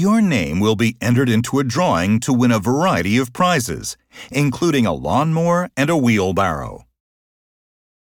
your name will be entered into a drawing to win a variety of prizes, including a lawnmower and a wheelbarrow.